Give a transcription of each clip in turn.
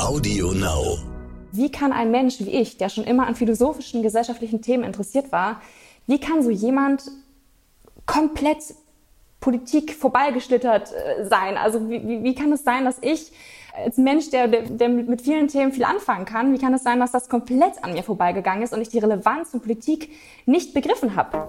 Audio Now. Wie kann ein Mensch wie ich, der schon immer an philosophischen, gesellschaftlichen Themen interessiert war, wie kann so jemand komplett Politik vorbeigeschlittert äh, sein? Also wie, wie, kann es sein, dass ich als Mensch, der, der mit vielen Themen viel anfangen kann, wie kann es sein, dass das komplett an mir vorbeigegangen ist und ich die Relevanz von Politik nicht begriffen habe?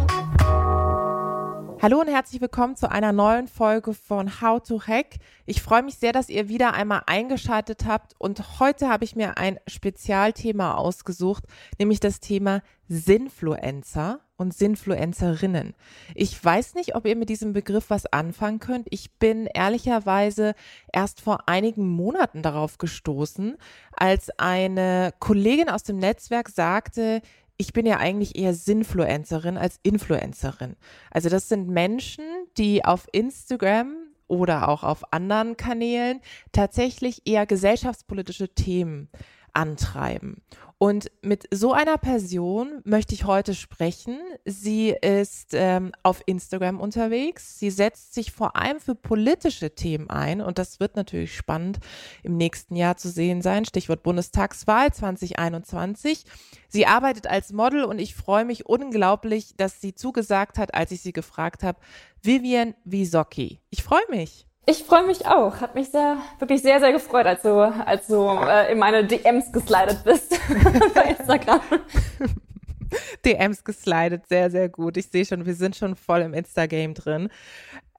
Hallo und herzlich willkommen zu einer neuen Folge von How to Hack. Ich freue mich sehr, dass ihr wieder einmal eingeschaltet habt und heute habe ich mir ein Spezialthema ausgesucht, nämlich das Thema Sinfluencer und Sinfluencerinnen. Ich weiß nicht, ob ihr mit diesem Begriff was anfangen könnt. Ich bin ehrlicherweise erst vor einigen Monaten darauf gestoßen, als eine Kollegin aus dem Netzwerk sagte, ich bin ja eigentlich eher Sinfluencerin als Influencerin. Also das sind Menschen, die auf Instagram oder auch auf anderen Kanälen tatsächlich eher gesellschaftspolitische Themen antreiben. Und mit so einer Person möchte ich heute sprechen. Sie ist ähm, auf Instagram unterwegs. Sie setzt sich vor allem für politische Themen ein. Und das wird natürlich spannend im nächsten Jahr zu sehen sein. Stichwort Bundestagswahl 2021. Sie arbeitet als Model und ich freue mich unglaublich, dass sie zugesagt hat, als ich sie gefragt habe. Vivian Wisocki. Ich freue mich. Ich freue mich auch. Hat mich sehr, wirklich sehr, sehr gefreut, als du, als du äh, in meine DMs geslidet bist bei Instagram. DMs geslidet, sehr, sehr gut. Ich sehe schon, wir sind schon voll im Insta-Game drin.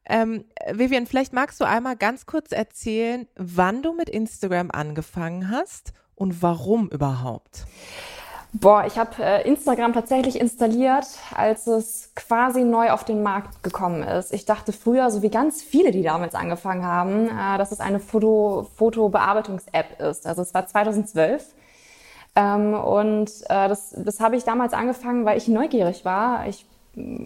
Ähm, Vivian, vielleicht magst du einmal ganz kurz erzählen, wann du mit Instagram angefangen hast und warum überhaupt? Boah, ich habe äh, Instagram tatsächlich installiert, als es quasi neu auf den Markt gekommen ist. Ich dachte früher, so wie ganz viele, die damals angefangen haben, äh, dass es eine Foto Fotobearbeitungs-App ist. Also es war 2012. Ähm, und äh, das, das habe ich damals angefangen, weil ich neugierig war. Ich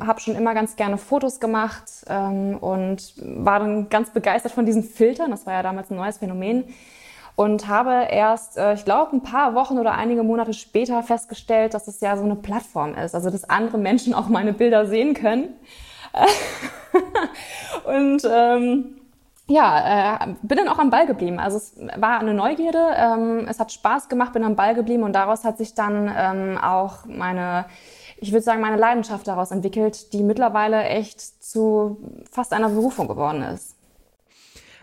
habe schon immer ganz gerne Fotos gemacht ähm, und war dann ganz begeistert von diesen Filtern. Das war ja damals ein neues Phänomen und habe erst, äh, ich glaube, ein paar Wochen oder einige Monate später festgestellt, dass es ja so eine Plattform ist, also dass andere Menschen auch meine Bilder sehen können. und ähm, ja, äh, bin dann auch am Ball geblieben. Also es war eine Neugierde, ähm, es hat Spaß gemacht, bin am Ball geblieben und daraus hat sich dann ähm, auch meine, ich würde sagen, meine Leidenschaft daraus entwickelt, die mittlerweile echt zu fast einer Berufung geworden ist.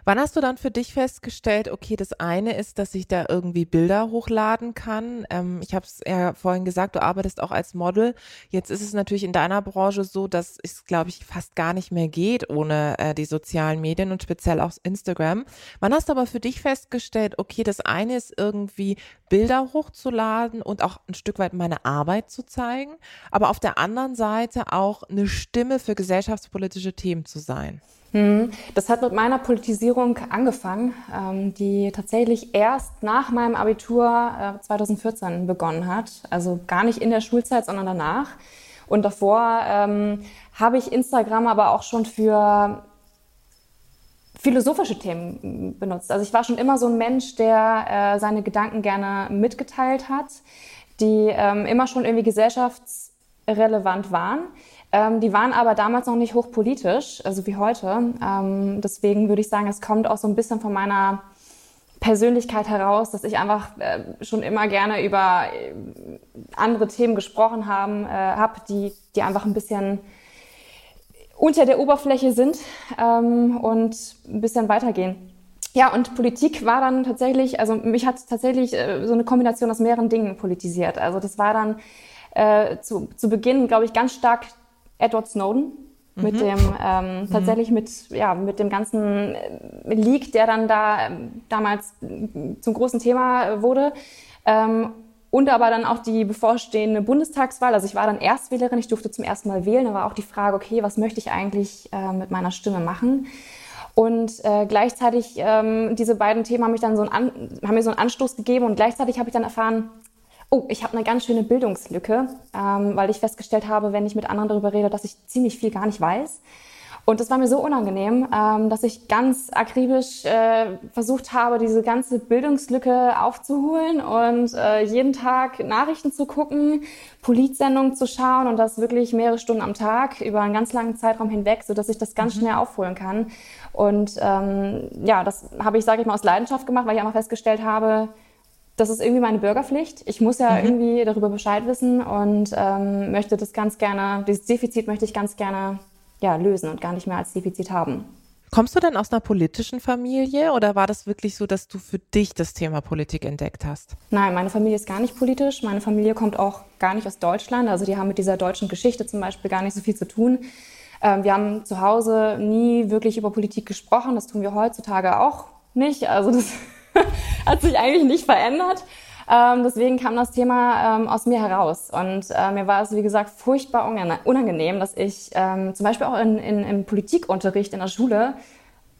Wann hast du dann für dich festgestellt, okay, das eine ist, dass ich da irgendwie Bilder hochladen kann? Ähm, ich habe es ja vorhin gesagt, du arbeitest auch als Model. Jetzt ist es natürlich in deiner Branche so, dass es, glaube ich, fast gar nicht mehr geht ohne äh, die sozialen Medien und speziell auch Instagram. Wann hast du aber für dich festgestellt, okay, das eine ist irgendwie Bilder hochzuladen und auch ein Stück weit meine Arbeit zu zeigen, aber auf der anderen Seite auch eine Stimme für gesellschaftspolitische Themen zu sein? Hm, das hat mit meiner Politisierung angefangen, ähm, die tatsächlich erst nach meinem Abitur 2014 äh, begonnen hat. Also gar nicht in der Schulzeit, sondern danach. Und davor ähm, habe ich Instagram aber auch schon für philosophische Themen benutzt. Also ich war schon immer so ein Mensch, der äh, seine Gedanken gerne mitgeteilt hat, die ähm, immer schon irgendwie gesellschaftsrelevant waren. Ähm, die waren aber damals noch nicht hochpolitisch, also wie heute. Ähm, deswegen würde ich sagen, es kommt auch so ein bisschen von meiner Persönlichkeit heraus, dass ich einfach äh, schon immer gerne über äh, andere Themen gesprochen haben, äh, habe, die, die einfach ein bisschen unter der Oberfläche sind ähm, und ein bisschen weitergehen. Ja, und Politik war dann tatsächlich, also mich hat tatsächlich äh, so eine Kombination aus mehreren Dingen politisiert. Also das war dann äh, zu, zu Beginn, glaube ich, ganz stark Edward Snowden mit mhm. dem ähm, mhm. tatsächlich mit ja mit dem ganzen äh, Leak, der dann da ähm, damals zum großen Thema äh, wurde. Ähm, und aber dann auch die bevorstehende Bundestagswahl. Also ich war dann Erstwählerin, ich durfte zum ersten Mal wählen. Da war auch die Frage, okay, was möchte ich eigentlich äh, mit meiner Stimme machen? Und äh, gleichzeitig, ähm, diese beiden Themen haben, mich dann so einen haben mir so einen Anstoß gegeben und gleichzeitig habe ich dann erfahren, oh, ich habe eine ganz schöne Bildungslücke, ähm, weil ich festgestellt habe, wenn ich mit anderen darüber rede, dass ich ziemlich viel gar nicht weiß. Und das war mir so unangenehm, ähm, dass ich ganz akribisch äh, versucht habe, diese ganze Bildungslücke aufzuholen und äh, jeden Tag Nachrichten zu gucken, Politsendungen zu schauen und das wirklich mehrere Stunden am Tag über einen ganz langen Zeitraum hinweg, so dass ich das ganz mhm. schnell aufholen kann. Und ähm, ja, das habe ich, sage ich mal, aus Leidenschaft gemacht, weil ich einfach festgestellt habe, das ist irgendwie meine Bürgerpflicht. Ich muss ja mhm. irgendwie darüber Bescheid wissen und ähm, möchte das ganz gerne, dieses Defizit möchte ich ganz gerne ja, lösen und gar nicht mehr als Defizit haben. Kommst du denn aus einer politischen Familie oder war das wirklich so, dass du für dich das Thema Politik entdeckt hast? Nein, meine Familie ist gar nicht politisch. Meine Familie kommt auch gar nicht aus Deutschland. Also die haben mit dieser deutschen Geschichte zum Beispiel gar nicht so viel zu tun. Ähm, wir haben zu Hause nie wirklich über Politik gesprochen. Das tun wir heutzutage auch nicht. Also das hat sich eigentlich nicht verändert. Ähm, deswegen kam das Thema ähm, aus mir heraus. Und äh, mir war es, wie gesagt, furchtbar unangenehm, dass ich ähm, zum Beispiel auch in, in, im Politikunterricht in der Schule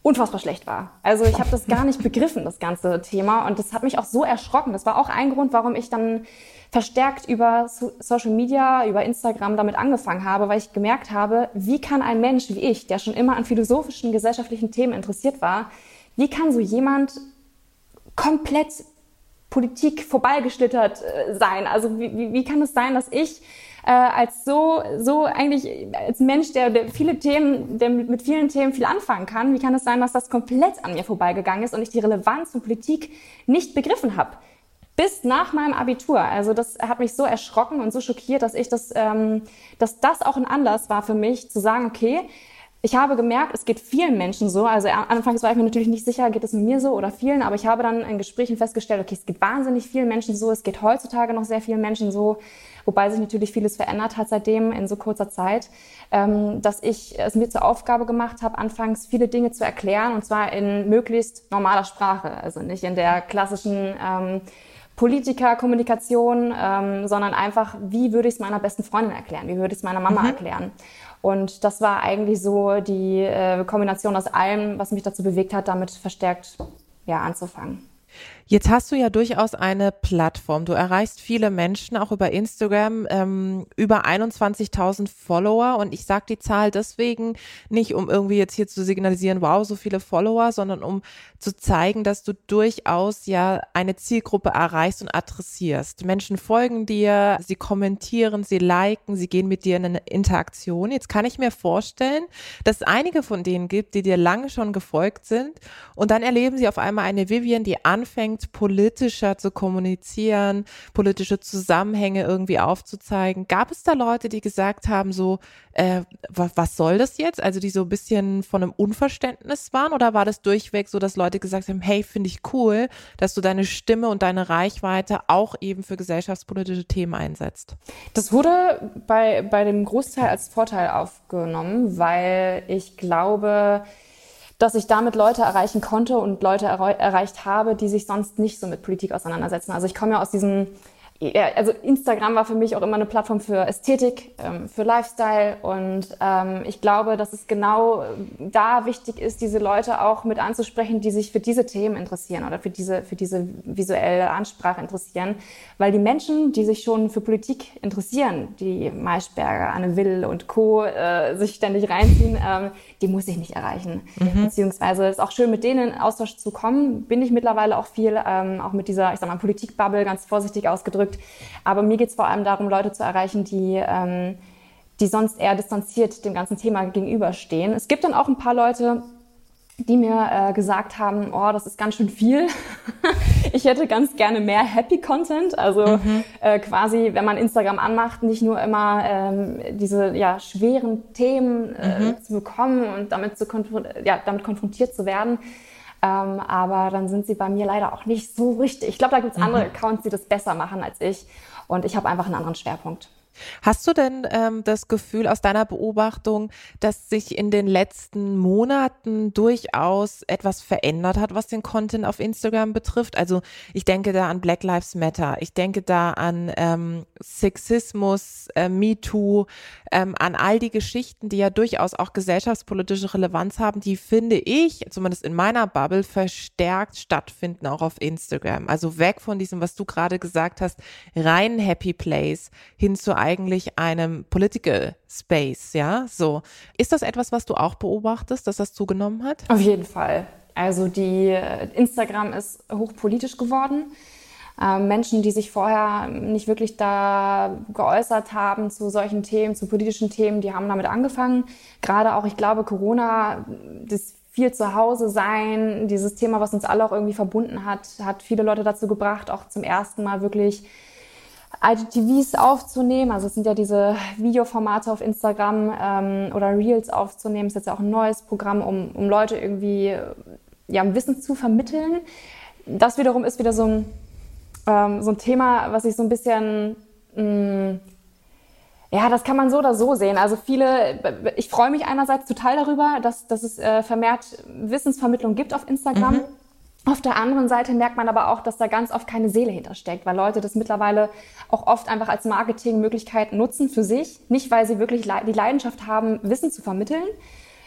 unfassbar schlecht war. Also ich habe das gar nicht begriffen, das ganze Thema. Und das hat mich auch so erschrocken. Das war auch ein Grund, warum ich dann verstärkt über Social Media, über Instagram damit angefangen habe, weil ich gemerkt habe, wie kann ein Mensch wie ich, der schon immer an philosophischen, gesellschaftlichen Themen interessiert war, wie kann so jemand komplett Politik vorbeigeschlittert äh, sein? Also wie, wie, kann es sein, dass ich äh, als so, so eigentlich als Mensch, der, der viele Themen, der mit, mit vielen Themen viel anfangen kann, wie kann es sein, dass das komplett an mir vorbeigegangen ist und ich die Relevanz von Politik nicht begriffen habe? Bis nach meinem Abitur. Also das hat mich so erschrocken und so schockiert, dass ich das, ähm, dass das auch ein Anlass war für mich zu sagen, okay, ich habe gemerkt, es geht vielen Menschen so. Also anfangs war ich mir natürlich nicht sicher, geht es mir so oder vielen, aber ich habe dann in Gesprächen festgestellt, okay, es geht wahnsinnig vielen Menschen so, es geht heutzutage noch sehr vielen Menschen so, wobei sich natürlich vieles verändert hat seitdem in so kurzer Zeit, ähm, dass ich es mir zur Aufgabe gemacht habe, anfangs viele Dinge zu erklären und zwar in möglichst normaler Sprache, also nicht in der klassischen ähm, Politikerkommunikation, ähm, sondern einfach, wie würde ich es meiner besten Freundin erklären, wie würde ich es meiner Mama mhm. erklären. Und das war eigentlich so die äh, Kombination aus allem, was mich dazu bewegt hat, damit verstärkt ja, anzufangen. Jetzt hast du ja durchaus eine Plattform. Du erreichst viele Menschen, auch über Instagram, ähm, über 21.000 Follower. Und ich sage die Zahl deswegen nicht, um irgendwie jetzt hier zu signalisieren, wow, so viele Follower, sondern um zu zeigen, dass du durchaus ja eine Zielgruppe erreichst und adressierst. Menschen folgen dir, sie kommentieren, sie liken, sie gehen mit dir in eine Interaktion. Jetzt kann ich mir vorstellen, dass es einige von denen gibt, die dir lange schon gefolgt sind und dann erleben sie auf einmal eine Vivian, die anfängt, anfängt, politischer zu kommunizieren, politische Zusammenhänge irgendwie aufzuzeigen. Gab es da Leute, die gesagt haben, so, äh, was, soll das jetzt? Also die so ein bisschen von einem Unverständnis waren? Oder war das durchweg so, dass Leute gesagt haben, hey, finde ich cool, dass du deine Stimme und deine Reichweite auch eben für gesellschaftspolitische Themen einsetzt? Das wurde bei, bei dem Großteil als Vorteil aufgenommen, weil ich glaube, dass ich damit Leute erreichen konnte und Leute erreicht habe, die sich sonst nicht so mit Politik auseinandersetzen. Also ich komme ja aus diesem ja, also Instagram war für mich auch immer eine Plattform für Ästhetik, ähm, für Lifestyle und ähm, ich glaube, dass es genau da wichtig ist, diese Leute auch mit anzusprechen, die sich für diese Themen interessieren oder für diese, für diese visuelle Ansprache interessieren, weil die Menschen, die sich schon für Politik interessieren, die Maischberger, Anne Will und Co. Äh, sich ständig reinziehen, ähm, die muss ich nicht erreichen. Mhm. Beziehungsweise ist auch schön, mit denen in Austausch zu kommen, bin ich mittlerweile auch viel, ähm, auch mit dieser, ich sag mal, Politikbubble ganz vorsichtig ausgedrückt, ausgedrückt. Aber mir geht es vor allem darum, Leute zu erreichen, die, ähm, die sonst eher distanziert dem ganzen Thema gegenüberstehen. Es gibt dann auch ein paar Leute, die mir äh, gesagt haben, oh, das ist ganz schön viel. ich hätte ganz gerne mehr Happy Content. Also mhm. äh, quasi, wenn man Instagram anmacht, nicht nur immer ähm, diese ja, schweren Themen äh, mhm. zu bekommen und damit, zu ja, damit konfrontiert zu werden, ähm, aber dann sind sie bei mir leider auch nicht so richtig. Ich glaube, da gibt es mhm. andere Accounts, die das besser machen als ich. Und ich habe einfach einen anderen Schwerpunkt. Hast du denn ähm, das Gefühl aus deiner Beobachtung, dass sich in den letzten Monaten durchaus etwas verändert hat, was den Content auf Instagram betrifft? Also ich denke da an Black Lives Matter, ich denke da an ähm, Sexismus, äh, MeToo, ähm, an all die Geschichten, die ja durchaus auch gesellschaftspolitische Relevanz haben, die finde ich, zumindest in meiner Bubble, verstärkt stattfinden, auch auf Instagram. Also weg von diesem, was du gerade gesagt hast, rein Happy Place hin zu eigentlich einem Political Space, ja? So. Ist das etwas, was du auch beobachtest, dass das zugenommen hat? Auf jeden Fall. Also die äh, Instagram ist hochpolitisch geworden. Ähm, Menschen, die sich vorher nicht wirklich da geäußert haben zu solchen Themen, zu politischen Themen, die haben damit angefangen. Gerade auch, ich glaube, Corona, das viel zu Hause sein, dieses Thema, was uns alle auch irgendwie verbunden hat, hat viele Leute dazu gebracht, auch zum ersten Mal wirklich IGTVs aufzunehmen. Also es sind ja diese Videoformate auf Instagram ähm, oder Reels aufzunehmen. Das ist jetzt ja auch ein neues Programm, um, um Leute irgendwie ja, Wissen zu vermitteln. Das wiederum ist wieder so ein, ähm, so ein Thema, was ich so ein bisschen mh, mm, ja, das kann man so oder so sehen. Also viele, ich freue mich einerseits total darüber, dass, dass es äh, vermehrt Wissensvermittlung gibt auf Instagram. Mhm. Auf der anderen Seite merkt man aber auch, dass da ganz oft keine Seele hintersteckt, weil Leute das mittlerweile auch oft einfach als Marketingmöglichkeit nutzen für sich. Nicht, weil sie wirklich die Leidenschaft haben, Wissen zu vermitteln,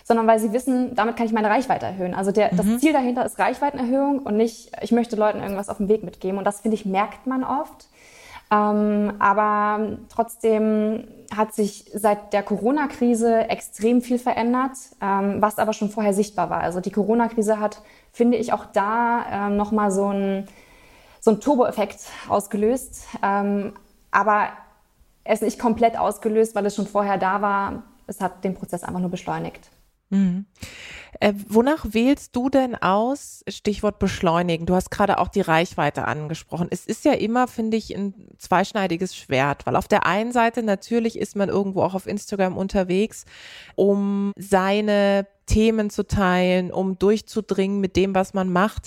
sondern weil sie wissen, damit kann ich meine Reichweite erhöhen. Also der, mhm. das Ziel dahinter ist Reichweitenerhöhung und nicht, ich möchte Leuten irgendwas auf den Weg mitgeben. Und das, finde ich, merkt man oft. Ähm, aber trotzdem hat sich seit der Corona-Krise extrem viel verändert, ähm, was aber schon vorher sichtbar war. Also die Corona-Krise hat, finde ich, auch da ähm, nochmal so ein so Turbo-Effekt ausgelöst. Ähm, aber er ist nicht komplett ausgelöst, weil es schon vorher da war. Es hat den Prozess einfach nur beschleunigt. Mhm. Äh, wonach wählst du denn aus? Stichwort beschleunigen. Du hast gerade auch die Reichweite angesprochen. Es ist ja immer, finde ich, ein zweischneidiges Schwert, weil auf der einen Seite natürlich ist man irgendwo auch auf Instagram unterwegs, um seine Themen zu teilen, um durchzudringen mit dem, was man macht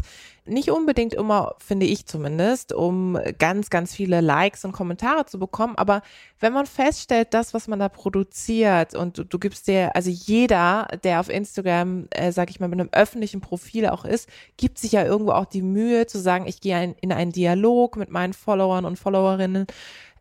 nicht unbedingt immer, finde ich zumindest, um ganz, ganz viele Likes und Kommentare zu bekommen. Aber wenn man feststellt, das, was man da produziert und du, du gibst dir, also jeder, der auf Instagram, äh, sag ich mal, mit einem öffentlichen Profil auch ist, gibt sich ja irgendwo auch die Mühe zu sagen, ich gehe in einen Dialog mit meinen Followern und Followerinnen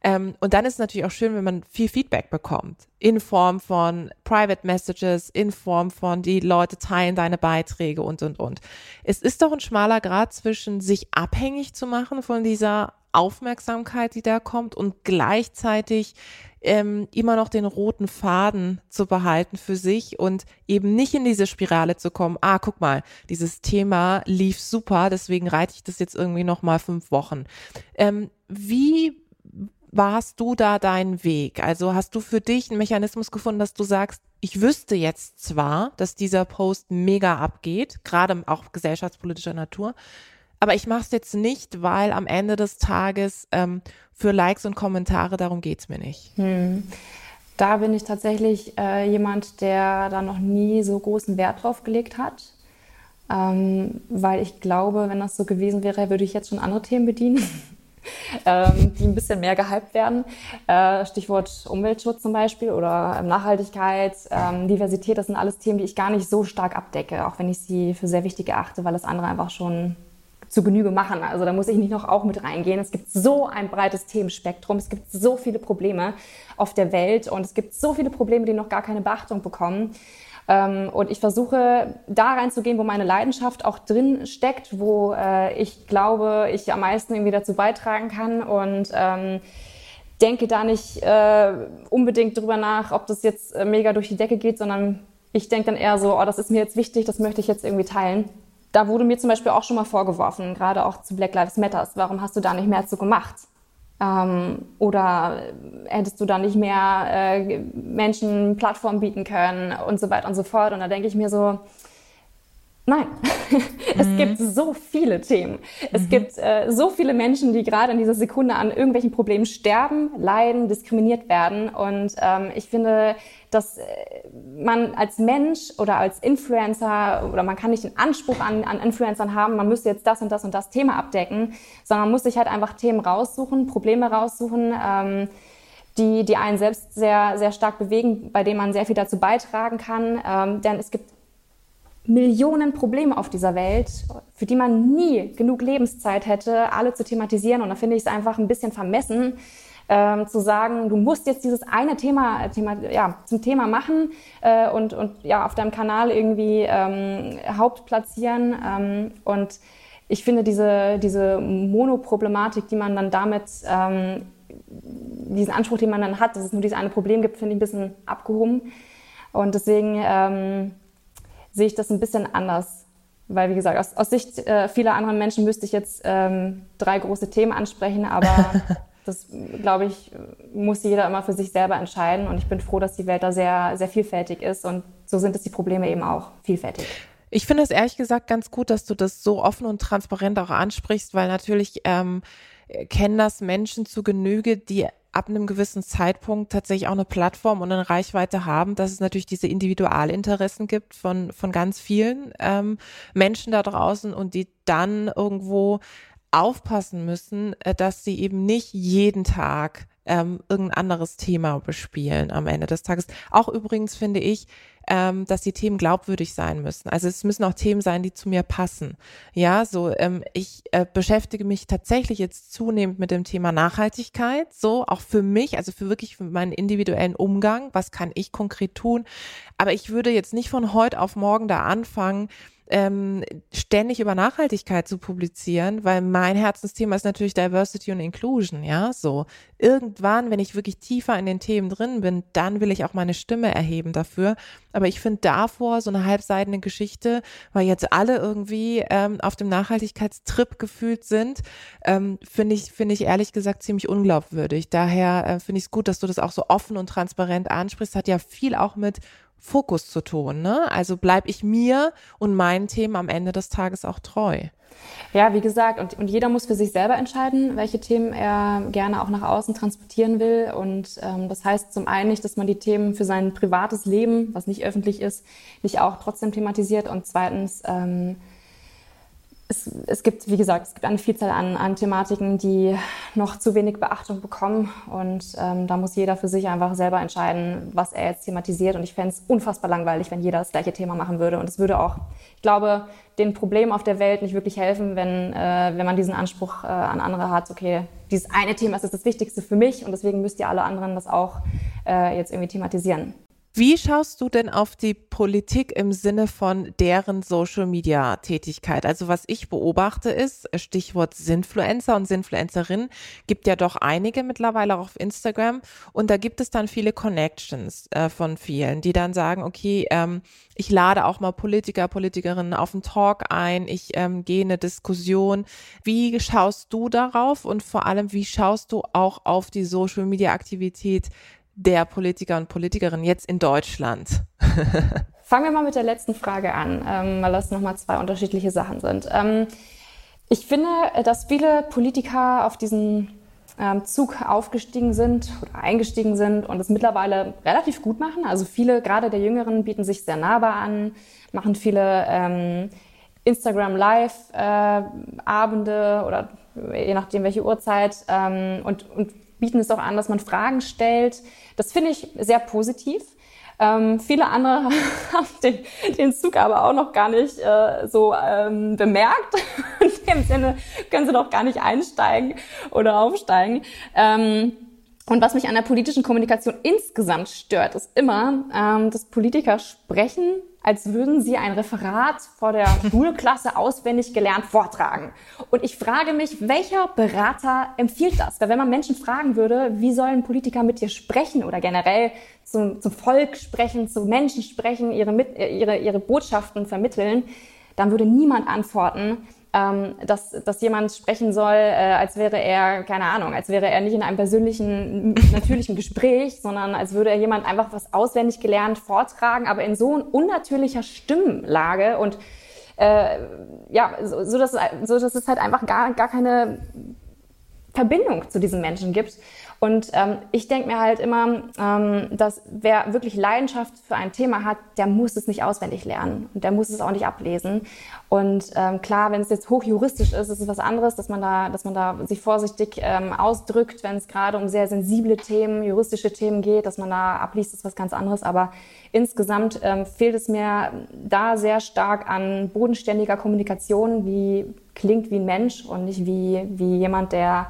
ähm, und dann ist es natürlich auch schön, wenn man viel Feedback bekommt. In Form von Private Messages, in Form von die Leute teilen deine Beiträge und, und, und. Es ist doch ein schmaler Grad zwischen sich abhängig zu machen von dieser Aufmerksamkeit, die da kommt und gleichzeitig ähm, immer noch den roten Faden zu behalten für sich und eben nicht in diese Spirale zu kommen. Ah, guck mal, dieses Thema lief super, deswegen reite ich das jetzt irgendwie noch mal fünf Wochen. Ähm, wie warst du da deinen Weg? Also hast du für dich einen Mechanismus gefunden, dass du sagst, ich wüsste jetzt zwar, dass dieser Post mega abgeht, gerade auch gesellschaftspolitischer Natur, aber ich mache es jetzt nicht, weil am Ende des Tages ähm, für Likes und Kommentare, darum geht's mir nicht. Hm. Da bin ich tatsächlich äh, jemand, der da noch nie so großen Wert drauf gelegt hat. Ähm, weil ich glaube, wenn das so gewesen wäre, würde ich jetzt schon andere Themen bedienen. ähm, die ein bisschen mehr gehypt werden. Äh, Stichwort Umweltschutz zum Beispiel oder ähm, Nachhaltigkeit, ähm, Diversität, das sind alles Themen, die ich gar nicht so stark abdecke, auch wenn ich sie für sehr wichtig erachte, weil das andere einfach schon zu Genüge machen. Also da muss ich nicht noch auch mit reingehen. Es gibt so ein breites Themenspektrum, es gibt so viele Probleme auf der Welt und es gibt so viele Probleme, die noch gar keine Beachtung bekommen. Ähm, und ich versuche da reinzugehen, wo meine Leidenschaft auch drin steckt, wo äh, ich glaube, ich am meisten irgendwie dazu beitragen kann und ähm, denke da nicht äh, unbedingt drüber nach, ob das jetzt äh, mega durch die Decke geht, sondern ich denke dann eher so, oh, das ist mir jetzt wichtig, das möchte ich jetzt irgendwie teilen. Da wurde mir zum Beispiel auch schon mal vorgeworfen, gerade auch zu Black Lives Matters, warum hast du da nicht mehr zu gemacht? Ähm, oder hättest du da nicht mehr äh, Menschen Plattform bieten können und so weiter und so fort. Und da denke ich mir so, Nein, es mhm. gibt so viele Themen. Es mhm. gibt äh, so viele Menschen, die gerade in dieser Sekunde an irgendwelchen Problemen sterben, leiden, diskriminiert werden. Und ähm, ich finde, dass äh, man als Mensch oder als Influencer oder man kann nicht den Anspruch an, an Influencern haben, man müsste jetzt das und das und das Thema abdecken, sondern man muss sich halt einfach Themen raussuchen, Probleme raussuchen. Ähm, die, die einen selbst sehr, sehr stark bewegen, bei denen man sehr viel dazu beitragen kann. Ähm, denn es gibt Millionen Probleme auf dieser Welt, für die man nie genug Lebenszeit hätte, alle zu thematisieren. Und da finde ich es einfach ein bisschen vermessen, ähm, zu sagen, du musst jetzt dieses eine Thema, Thema ja, zum Thema machen äh, und, und ja, auf deinem Kanal irgendwie ähm, hauptplatzieren. Ähm, und ich finde diese, diese Monoproblematik, die man dann damit, ähm, diesen Anspruch, den man dann hat, dass es nur dieses eine Problem gibt, finde ich ein bisschen abgehoben. Und deswegen ähm, sehe ich das ein bisschen anders. Weil, wie gesagt, aus, aus Sicht äh, vieler anderer Menschen müsste ich jetzt ähm, drei große Themen ansprechen, aber das, glaube ich, muss jeder immer für sich selber entscheiden. Und ich bin froh, dass die Welt da sehr, sehr vielfältig ist. Und so sind es die Probleme eben auch vielfältig. Ich finde es ehrlich gesagt ganz gut, dass du das so offen und transparent auch ansprichst, weil natürlich ähm, kennen das Menschen zu Genüge, die ab einem gewissen Zeitpunkt tatsächlich auch eine Plattform und eine Reichweite haben, dass es natürlich diese Individualinteressen gibt von, von ganz vielen ähm, Menschen da draußen und die dann irgendwo aufpassen müssen, äh, dass sie eben nicht jeden Tag ähm, irgendein anderes Thema bespielen am Ende des Tages. Auch übrigens finde ich, ähm, dass die Themen glaubwürdig sein müssen. Also es müssen auch Themen sein, die zu mir passen. Ja, so ähm, ich äh, beschäftige mich tatsächlich jetzt zunehmend mit dem Thema Nachhaltigkeit, so auch für mich, also für wirklich für meinen individuellen Umgang. Was kann ich konkret tun? Aber ich würde jetzt nicht von heute auf morgen da anfangen, ähm, ständig über Nachhaltigkeit zu publizieren, weil mein Herzensthema ist natürlich Diversity und Inclusion, ja, so. Irgendwann, wenn ich wirklich tiefer in den Themen drin bin, dann will ich auch meine Stimme erheben dafür. Aber ich finde davor so eine halbseitene Geschichte, weil jetzt alle irgendwie ähm, auf dem Nachhaltigkeitstrip gefühlt sind, ähm, finde ich, finde ich ehrlich gesagt ziemlich unglaubwürdig. Daher äh, finde ich es gut, dass du das auch so offen und transparent ansprichst. Hat ja viel auch mit Fokus zu tun. Ne? Also bleibe ich mir und meinen Themen am Ende des Tages auch treu. Ja, wie gesagt, und, und jeder muss für sich selber entscheiden, welche Themen er gerne auch nach außen transportieren will. Und ähm, das heißt zum einen nicht, dass man die Themen für sein privates Leben, was nicht öffentlich ist, nicht auch trotzdem thematisiert. Und zweitens ähm, es, es gibt, wie gesagt, es gibt eine Vielzahl an, an Thematiken, die noch zu wenig Beachtung bekommen. Und ähm, da muss jeder für sich einfach selber entscheiden, was er jetzt thematisiert. Und ich fände es unfassbar langweilig, wenn jeder das gleiche Thema machen würde. Und es würde auch, ich glaube, den Problemen auf der Welt nicht wirklich helfen, wenn, äh, wenn man diesen Anspruch äh, an andere hat, okay, dieses eine Thema ist das Wichtigste für mich und deswegen müsst ihr alle anderen das auch äh, jetzt irgendwie thematisieren. Wie schaust du denn auf die Politik im Sinne von deren Social-Media-Tätigkeit? Also was ich beobachte ist, Stichwort Sinfluencer und Sinfluencerinnen, gibt ja doch einige mittlerweile auch auf Instagram und da gibt es dann viele Connections äh, von vielen, die dann sagen, okay, ähm, ich lade auch mal Politiker, Politikerinnen auf einen Talk ein, ich ähm, gehe eine Diskussion. Wie schaust du darauf und vor allem, wie schaust du auch auf die Social-Media-Aktivität der Politiker und Politikerinnen jetzt in Deutschland? Fangen wir mal mit der letzten Frage an, ähm, weil das nochmal zwei unterschiedliche Sachen sind. Ähm, ich finde, dass viele Politiker auf diesen ähm, Zug aufgestiegen sind oder eingestiegen sind und es mittlerweile relativ gut machen. Also viele, gerade der Jüngeren, bieten sich sehr nahbar an, machen viele ähm, Instagram Live äh, Abende oder je nachdem welche Uhrzeit ähm, und, und bieten es auch an, dass man Fragen stellt. Das finde ich sehr positiv. Ähm, viele andere haben den, den Zug aber auch noch gar nicht äh, so ähm, bemerkt. In dem Sinne können sie doch gar nicht einsteigen oder aufsteigen. Ähm, und was mich an der politischen Kommunikation insgesamt stört, ist immer, ähm, dass Politiker sprechen als würden sie ein Referat vor der Schulklasse auswendig gelernt vortragen. Und ich frage mich, welcher Berater empfiehlt das? Weil wenn man Menschen fragen würde, wie sollen Politiker mit dir sprechen oder generell zum, zum Volk sprechen, zu Menschen sprechen, ihre, ihre, ihre Botschaften vermitteln, dann würde niemand antworten, ähm, dass, dass jemand sprechen soll, äh, als wäre er, keine Ahnung, als wäre er nicht in einem persönlichen, natürlichen Gespräch, sondern als würde er jemand einfach was auswendig gelernt vortragen, aber in so unnatürlicher Stimmlage und äh, ja, so, so, dass, so dass es halt einfach gar, gar keine Verbindung zu diesen Menschen gibt. Und ähm, ich denke mir halt immer, ähm, dass wer wirklich Leidenschaft für ein Thema hat, der muss es nicht auswendig lernen und der muss es auch nicht ablesen. Und ähm, klar, wenn es jetzt hochjuristisch ist, ist es was anderes, dass man da, dass man da sich vorsichtig ähm, ausdrückt, wenn es gerade um sehr sensible Themen, juristische Themen geht, dass man da abliest, ist was ganz anderes. Aber insgesamt ähm, fehlt es mir da sehr stark an bodenständiger Kommunikation, wie klingt wie ein Mensch und nicht wie, wie jemand, der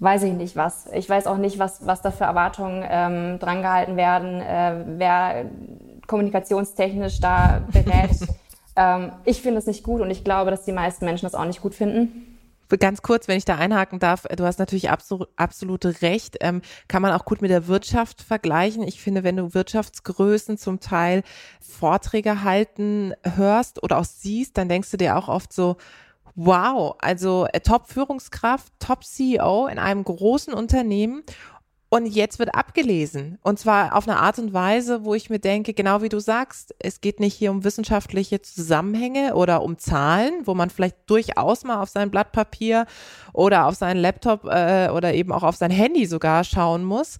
weiß ich nicht was. Ich weiß auch nicht, was, was da für Erwartungen ähm, drangehalten werden, äh, wer kommunikationstechnisch da berät. ähm, ich finde es nicht gut und ich glaube, dass die meisten Menschen das auch nicht gut finden. Ganz kurz, wenn ich da einhaken darf, du hast natürlich absolut, absolute Recht, ähm, kann man auch gut mit der Wirtschaft vergleichen. Ich finde, wenn du Wirtschaftsgrößen zum Teil Vorträge halten hörst oder auch siehst, dann denkst du dir auch oft so, Wow, also äh, Top-Führungskraft, Top-CEO in einem großen Unternehmen und jetzt wird abgelesen. Und zwar auf eine Art und Weise, wo ich mir denke, genau wie du sagst, es geht nicht hier um wissenschaftliche Zusammenhänge oder um Zahlen, wo man vielleicht durchaus mal auf sein Blatt Papier oder auf seinen Laptop äh, oder eben auch auf sein Handy sogar schauen muss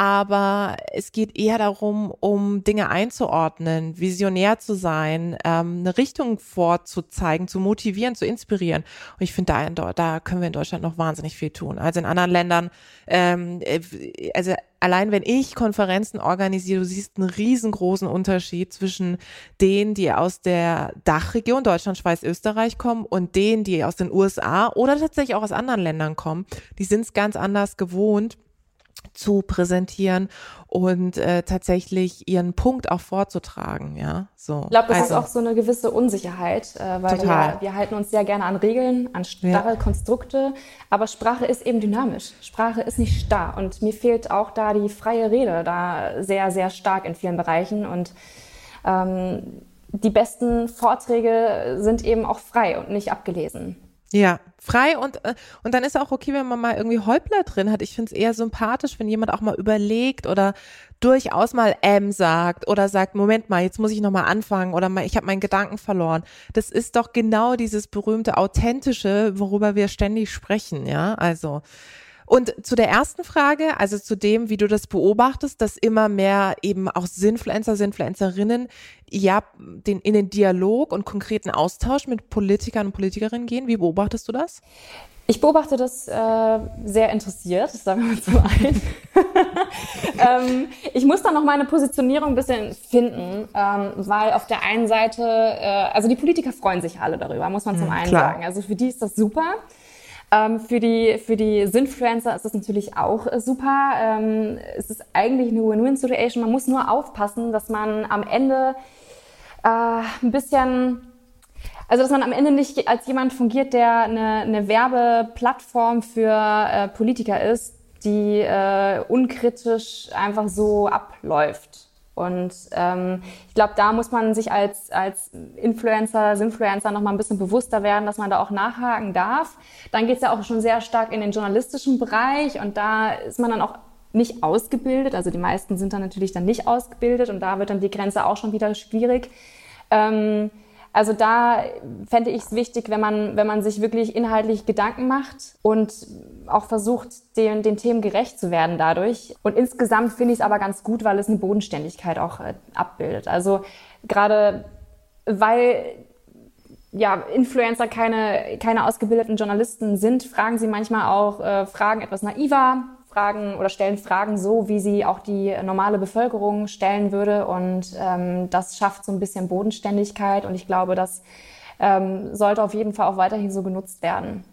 aber es geht eher darum, um Dinge einzuordnen, visionär zu sein, ähm, eine Richtung vorzuzeigen, zu motivieren, zu inspirieren. Und ich finde, da, da können wir in Deutschland noch wahnsinnig viel tun. Also in anderen Ländern, ähm, äh, also allein wenn ich Konferenzen organisiere, du siehst einen riesengroßen Unterschied zwischen denen, die aus der Dachregion Deutschland, Schweiz, Österreich kommen und denen, die aus den USA oder tatsächlich auch aus anderen Ländern kommen. Die sind es ganz anders gewohnt zu präsentieren und äh, tatsächlich ihren Punkt auch vorzutragen, ja. So. Ich glaube, das also, ist auch so eine gewisse Unsicherheit, äh, weil wir, wir, halten uns sehr gerne an Regeln, an starre ja. Konstrukte, aber Sprache ist eben dynamisch. Sprache ist nicht starr und mir fehlt auch da die freie Rede da sehr, sehr stark in vielen Bereichen und ähm, die besten Vorträge sind eben auch frei und nicht abgelesen. Ja, frei und, äh, und dann ist auch okay, wenn man mal irgendwie Häuptler drin hat. Ich finde es eher sympathisch, wenn jemand auch mal überlegt oder durchaus mal M sagt oder sagt, Moment mal, jetzt muss ich nochmal anfangen oder mal, ich habe meinen Gedanken verloren. Das ist doch genau dieses berühmte Authentische, worüber wir ständig sprechen, ja. Also und zu der ersten Frage, also zu dem, wie du das beobachtest, dass immer mehr eben auch Sinfluencer, Sinfluencerinnen ja den, in den Dialog und konkreten Austausch mit Politikern und Politikerinnen gehen. Wie beobachtest du das? Ich beobachte das äh, sehr interessiert, sagen wir mal zum einen. ähm, ich muss da noch meine Positionierung ein bisschen finden, ähm, weil auf der einen Seite, äh, also die Politiker freuen sich alle darüber, muss man zum mhm, einen klar. sagen. Also für die ist das super. Ähm, für die, für die Sinfluencer ist das natürlich auch äh, super. Ähm, es ist eigentlich eine Win-Win-Situation. Man muss nur aufpassen, dass man am Ende äh, ein bisschen also, dass man am Ende nicht als jemand fungiert, der eine, eine Werbeplattform für äh, Politiker ist, die äh, unkritisch einfach so abläuft. Und ähm, ich glaube, da muss man sich als, als Influencer, Influencer noch mal ein bisschen bewusster werden, dass man da auch nachhaken darf. Dann geht es ja auch schon sehr stark in den journalistischen Bereich und da ist man dann auch nicht ausgebildet. Also die meisten sind dann natürlich dann nicht ausgebildet und da wird dann die Grenze auch schon wieder schwierig. Ähm, also da fände ich es wichtig, wenn man, wenn man sich wirklich inhaltlich Gedanken macht und auch versucht, den, den Themen gerecht zu werden dadurch. Und insgesamt finde ich es aber ganz gut, weil es eine Bodenständigkeit auch äh, abbildet. Also gerade weil ja, Influencer keine, keine ausgebildeten Journalisten sind, fragen sie manchmal auch äh, Fragen etwas naiver, Fragen oder stellen Fragen so, wie sie auch die normale Bevölkerung stellen würde. Und ähm, das schafft so ein bisschen Bodenständigkeit. Und ich glaube, das ähm, sollte auf jeden Fall auch weiterhin so genutzt werden.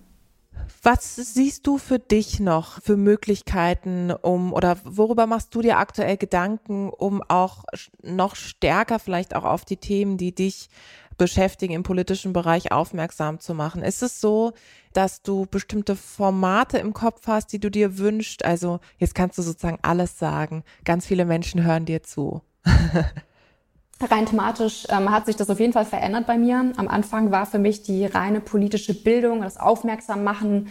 Was siehst du für dich noch für Möglichkeiten, um oder worüber machst du dir aktuell Gedanken, um auch noch stärker vielleicht auch auf die Themen, die dich beschäftigen, im politischen Bereich aufmerksam zu machen? Ist es so, dass du bestimmte Formate im Kopf hast, die du dir wünschst? Also jetzt kannst du sozusagen alles sagen. Ganz viele Menschen hören dir zu. Rein thematisch ähm, hat sich das auf jeden Fall verändert bei mir. Am Anfang war für mich die reine politische Bildung, das Aufmerksammachen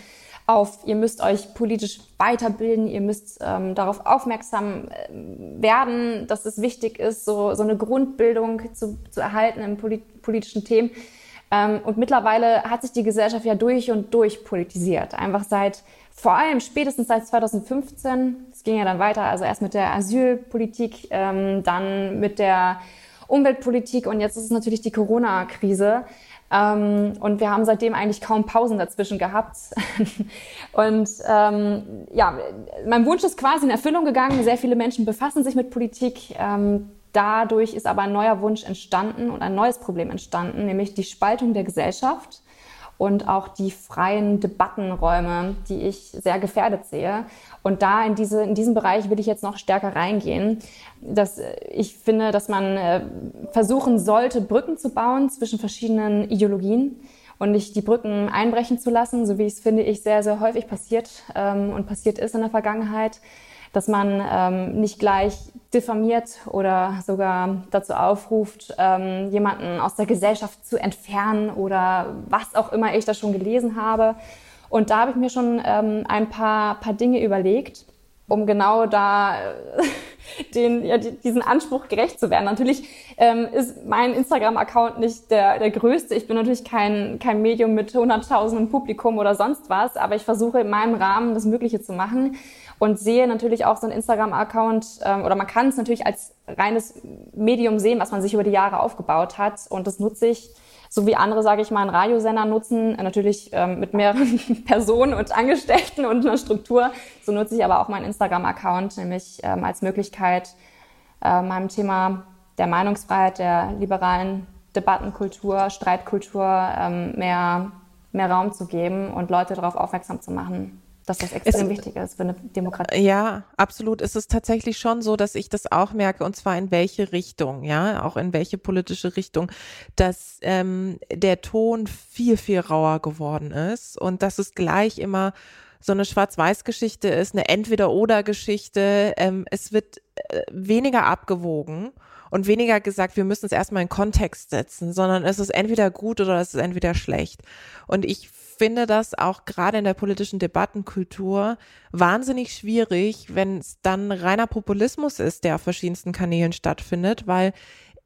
auf, ihr müsst euch politisch weiterbilden, ihr müsst ähm, darauf aufmerksam äh, werden, dass es wichtig ist, so, so eine Grundbildung zu, zu erhalten in polit politischen Themen Ähm, und mittlerweile hat sich die Gesellschaft ja durch und durch politisiert. Einfach seit, vor allem spätestens seit 2015, es ging ja dann weiter, also erst mit der Asylpolitik, ähm, dann mit der Umweltpolitik und jetzt ist es natürlich die Corona-Krise. Ähm, und wir haben seitdem eigentlich kaum Pausen dazwischen gehabt. und ähm, ja, mein Wunsch ist quasi in Erfüllung gegangen. Sehr viele Menschen befassen sich mit Politik. Ähm, dadurch ist aber ein neuer Wunsch entstanden und ein neues Problem entstanden, nämlich die Spaltung der Gesellschaft und auch die freien Debattenräume, die ich sehr gefährdet sehe. Und da in, diese, in diesen Bereich will ich jetzt noch stärker reingehen. Dass ich finde, dass man äh, versuchen sollte, Brücken zu bauen zwischen verschiedenen Ideologien und nicht die Brücken einbrechen zu lassen, so wie es, finde ich, sehr, sehr häufig passiert ähm, und passiert ist in der Vergangenheit dass man ähm, nicht gleich diffamiert oder sogar dazu aufruft, ähm, jemanden aus der Gesellschaft zu entfernen oder was auch immer ich da schon gelesen habe. Und da habe ich mir schon ähm, ein paar, paar Dinge überlegt, um genau da den, ja, diesen Anspruch gerecht zu werden. Natürlich ähm, ist mein Instagram-Account nicht der, der größte. Ich bin natürlich kein, kein Medium mit hunderttausendem Publikum oder sonst was, aber ich versuche in meinem Rahmen das Mögliche zu machen und sehe natürlich auch so einen Instagram-Account ähm, oder man kann es natürlich als reines Medium sehen, was man sich über die Jahre aufgebaut hat und das nutze ich so wie andere, sage ich mal, einen Radiosender nutzen, äh, natürlich ähm, mit mehreren Personen und Angestellten und einer Struktur. So nutze ich aber auch meinen Instagram-Account, nämlich ähm, als Möglichkeit, äh, meinem Thema der Meinungsfreiheit, der liberalen Debattenkultur, Streitkultur ähm, mehr, mehr Raum zu geben und Leute darauf aufmerksam zu machen dass das extrem es, wichtig ist für eine Demokratie. Ja, absolut. Es ist tatsächlich schon so, dass ich das auch merke, und zwar in welche Richtung, ja, auch in welche politische Richtung, dass ähm, der Ton viel, viel rauer geworden ist und dass es gleich immer so eine Schwarz-Weiß-Geschichte ist, eine Entweder-Oder-Geschichte. Ähm, es wird äh, weniger abgewogen und weniger gesagt, wir müssen es erstmal in Kontext setzen, sondern es ist entweder gut oder es ist entweder schlecht. Und ich finde das auch gerade in der politischen Debattenkultur wahnsinnig schwierig, wenn es dann reiner Populismus ist, der auf verschiedensten Kanälen stattfindet, weil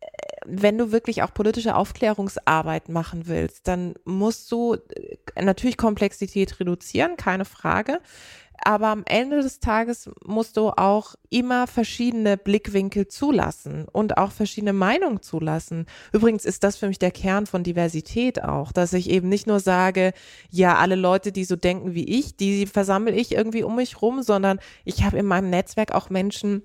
äh, wenn du wirklich auch politische Aufklärungsarbeit machen willst, dann musst du äh, natürlich Komplexität reduzieren, keine Frage aber am Ende des Tages musst du auch immer verschiedene Blickwinkel zulassen und auch verschiedene Meinungen zulassen. Übrigens ist das für mich der Kern von Diversität auch, dass ich eben nicht nur sage, ja, alle Leute, die so denken wie ich, die versammle ich irgendwie um mich rum, sondern ich habe in meinem Netzwerk auch Menschen,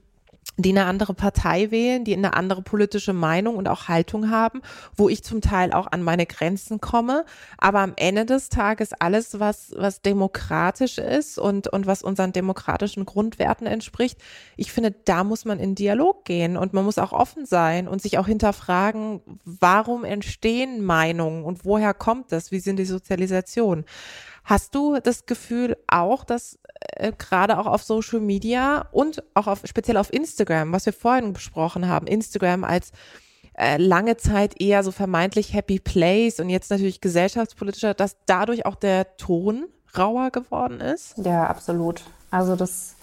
die eine andere Partei wählen, die eine andere politische Meinung und auch Haltung haben, wo ich zum Teil auch an meine Grenzen komme. Aber am Ende des Tages alles, was, was demokratisch ist und, und was unseren demokratischen Grundwerten entspricht, ich finde, da muss man in Dialog gehen und man muss auch offen sein und sich auch hinterfragen, warum entstehen Meinungen und woher kommt das? Wie sind die Sozialisation? Hast du das Gefühl auch, dass äh, gerade auch auf Social Media und auch auf, speziell auf Instagram, was wir vorhin besprochen haben, Instagram als äh, lange Zeit eher so vermeintlich Happy Place und jetzt natürlich gesellschaftspolitischer, dass dadurch auch der Ton rauer geworden ist? Ja, absolut. Also das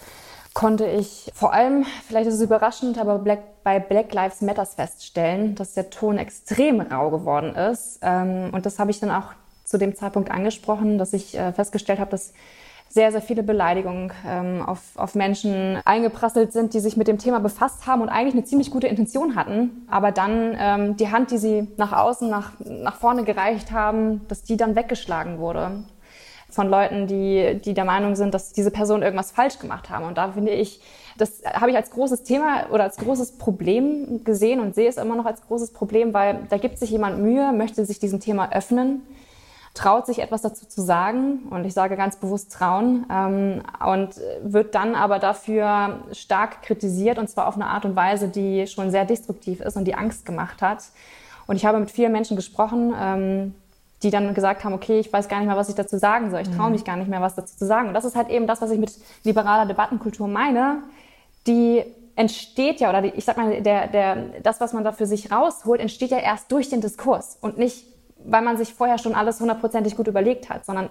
konnte ich vor allem, vielleicht ist es überraschend, aber Black, bei Black Lives Matters feststellen, dass der Ton extrem rau geworden ist. Ähm, und das habe ich dann auch zu dem Zeitpunkt angesprochen, dass ich äh, festgestellt habe, dass sehr, sehr viele Beleidigungen ähm, auf, auf Menschen eingeprasselt sind, die sich mit dem Thema befasst haben und eigentlich eine ziemlich gute Intention hatten, aber dann ähm, die Hand, die sie nach außen, nach, nach vorne gereicht haben, dass die dann weggeschlagen wurde von Leuten, die, die der Meinung sind, dass diese Person irgendwas falsch gemacht haben. Und da finde ich, das habe ich als großes Thema oder als großes Problem gesehen und sehe es immer noch als großes Problem, weil da gibt sich jemand Mühe, möchte sich diesem Thema öffnen traut sich etwas dazu zu sagen und ich sage ganz bewusst trauen ähm, und wird dann aber dafür stark kritisiert und zwar auf eine Art und Weise, die schon sehr destruktiv ist und die Angst gemacht hat. Und ich habe mit vielen Menschen gesprochen, ähm, die dann gesagt haben, okay, ich weiß gar nicht mehr, was ich dazu sagen soll, ich traue mhm. mich gar nicht mehr, was dazu zu sagen. Und das ist halt eben das, was ich mit liberaler Debattenkultur meine, die entsteht ja, oder die, ich sag mal, der, der, das, was man da für sich rausholt, entsteht ja erst durch den Diskurs und nicht weil man sich vorher schon alles hundertprozentig gut überlegt hat, sondern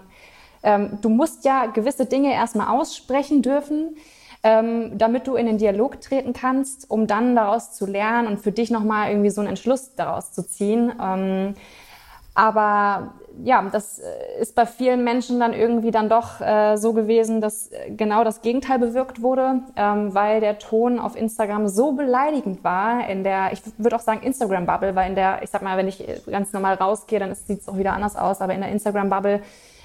ähm, du musst ja gewisse Dinge erstmal aussprechen dürfen, ähm, damit du in den Dialog treten kannst, um dann daraus zu lernen und für dich nochmal irgendwie so einen Entschluss daraus zu ziehen. Ähm, Aber ja, das äh, ist bei vielen Menschen dann irgendwie dann doch äh, so gewesen, dass äh, genau das Gegenteil bewirkt wurde, ähm, weil der Ton auf Instagram so beleidigend war in der, ich würde auch sagen Instagram-Bubble, weil in der, ich sag mal, wenn ich ganz normal rausgehe, dann sieht es auch wieder anders aus, aber in der Instagram-Bubble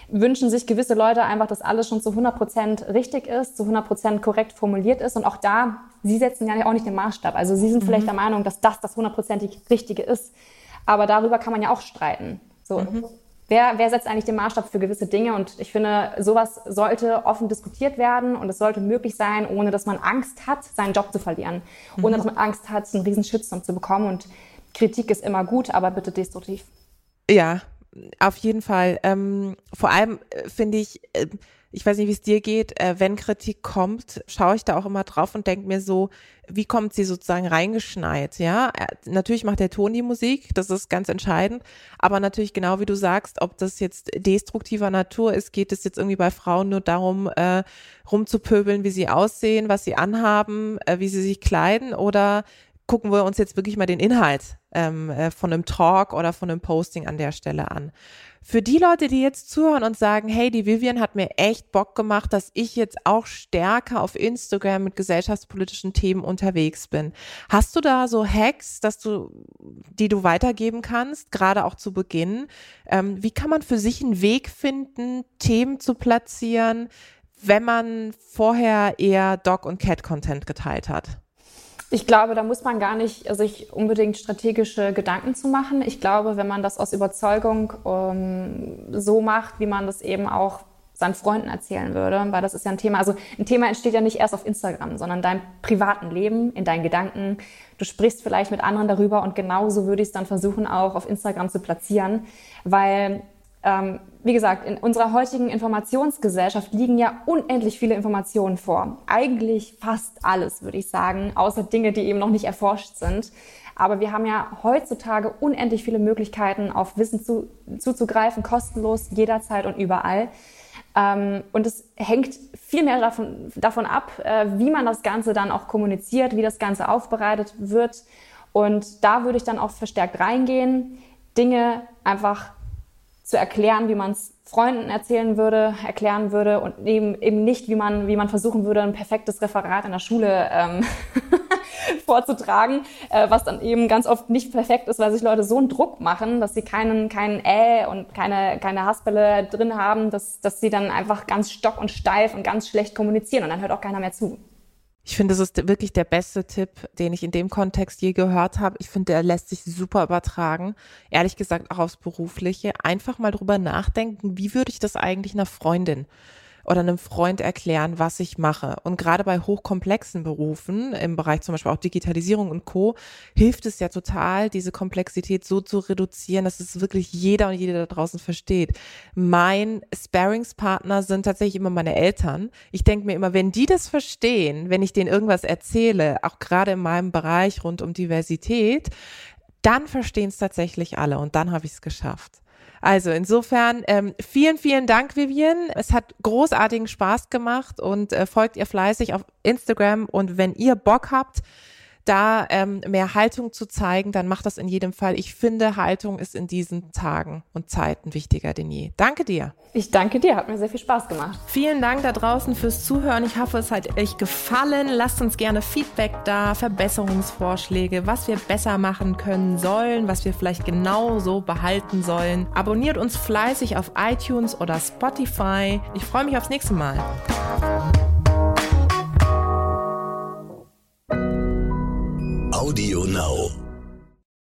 wünschen sich gewisse Leute einfach, dass alles schon zu 100 Prozent richtig ist, zu 100 Prozent korrekt formuliert ist. Und auch da, sie setzen ja auch nicht den Maßstab. Also sie sind mhm. vielleicht der Meinung, dass das das hundertprozentig Richtige ist. Aber darüber kann man ja auch streiten. So. Mhm. Wer, wer setzt eigentlich den Maßstab für gewisse Dinge? Und ich finde, sowas sollte offen diskutiert werden und es sollte möglich sein, ohne dass man Angst hat, seinen Job zu verlieren. Mhm. Ohne dass man Angst hat, einen riesen Shitstorm zu bekommen. Und Kritik ist immer gut, aber bitte destruktiv. Ja, auf jeden Fall. Ähm, vor allem äh, finde ich, äh, ich weiß nicht, wie es dir geht, äh, wenn Kritik kommt, schaue ich da auch immer drauf und denke mir so, wie kommt sie sozusagen reingeschneit, ja? Äh, natürlich macht der Ton die Musik, das ist ganz entscheidend, aber natürlich genau wie du sagst, ob das jetzt destruktiver Natur ist, geht es jetzt irgendwie bei Frauen nur darum, äh, rumzupöbeln, wie sie aussehen, was sie anhaben, äh, wie sie sich kleiden oder gucken wir uns jetzt wirklich mal den Inhalt ähm, äh, von einem Talk oder von einem Posting an der Stelle an. Für die Leute, die jetzt zuhören und sagen, hey, die Vivian hat mir echt Bock gemacht, dass ich jetzt auch stärker auf Instagram mit gesellschaftspolitischen Themen unterwegs bin. Hast du da so Hacks, dass du, die du weitergeben kannst, gerade auch zu Beginn? Ähm, wie kann man für sich einen Weg finden, Themen zu platzieren, wenn man vorher eher Dog- und Cat-Content geteilt hat? Ich glaube, da muss man gar nicht sich unbedingt strategische Gedanken zu machen. Ich glaube, wenn man das aus Überzeugung ähm, so macht, wie man das eben auch seinen Freunden erzählen würde, weil das ist ja ein Thema, also ein Thema entsteht ja nicht erst auf Instagram, sondern in deinem privaten Leben, in deinen Gedanken. Du sprichst vielleicht mit anderen darüber und genauso würde ich es dann versuchen, auch auf Instagram zu platzieren, weil ähm, wie gesagt, in unserer heutigen Informationsgesellschaft liegen ja unendlich viele Informationen vor. Eigentlich fast alles, würde ich sagen, außer Dinge, die eben noch nicht erforscht sind. Aber wir haben ja heutzutage unendlich viele Möglichkeiten, auf Wissen zu, zuzugreifen, kostenlos, jederzeit und überall. Ähm, und es hängt viel mehr davon, davon ab, äh, wie man das Ganze dann auch kommuniziert, wie das Ganze aufbereitet wird. Und da würde ich dann auch verstärkt reingehen, Dinge einfach zu erklären, wie man es Freunden erzählen würde, erklären würde und eben, eben nicht, wie man, wie man versuchen würde, ein perfektes Referat in der Schule ähm, vorzutragen, äh, was dann eben ganz oft nicht perfekt ist, weil sich Leute so einen Druck machen, dass sie keinen, keinen Äh und keine, keine Haspelle drin haben, dass, dass sie dann einfach ganz stock und steif und ganz schlecht kommunizieren und dann hört auch keiner mehr zu. Ich finde, das ist wirklich der beste Tipp, den ich in dem Kontext je gehört habe. Ich finde, der lässt sich super übertragen. Ehrlich gesagt auch aufs Berufliche. Einfach mal drüber nachdenken, wie würde ich das eigentlich einer Freundin oder einem Freund erklären, was ich mache. Und gerade bei hochkomplexen Berufen, im Bereich zum Beispiel auch Digitalisierung und Co., hilft es ja total, diese Komplexität so zu reduzieren, dass es wirklich jeder und jede da draußen versteht. Mein Sparingspartner sind tatsächlich immer meine Eltern. Ich denke mir immer, wenn die das verstehen, wenn ich denen irgendwas erzähle, auch gerade in meinem Bereich rund um Diversität, dann verstehen es tatsächlich alle und dann habe ich es geschafft. Also insofern ähm, vielen, vielen Dank, Vivian. Es hat großartigen Spaß gemacht und äh, folgt ihr fleißig auf Instagram. Und wenn ihr Bock habt, da ähm, mehr Haltung zu zeigen, dann macht das in jedem Fall. Ich finde, Haltung ist in diesen Tagen und Zeiten wichtiger denn je. Danke dir. Ich danke dir, hat mir sehr viel Spaß gemacht. Vielen Dank da draußen fürs Zuhören. Ich hoffe, es hat euch gefallen. Lasst uns gerne Feedback da, Verbesserungsvorschläge, was wir besser machen können sollen, was wir vielleicht genau so behalten sollen. Abonniert uns fleißig auf iTunes oder Spotify. Ich freue mich aufs nächste Mal. Audio Now.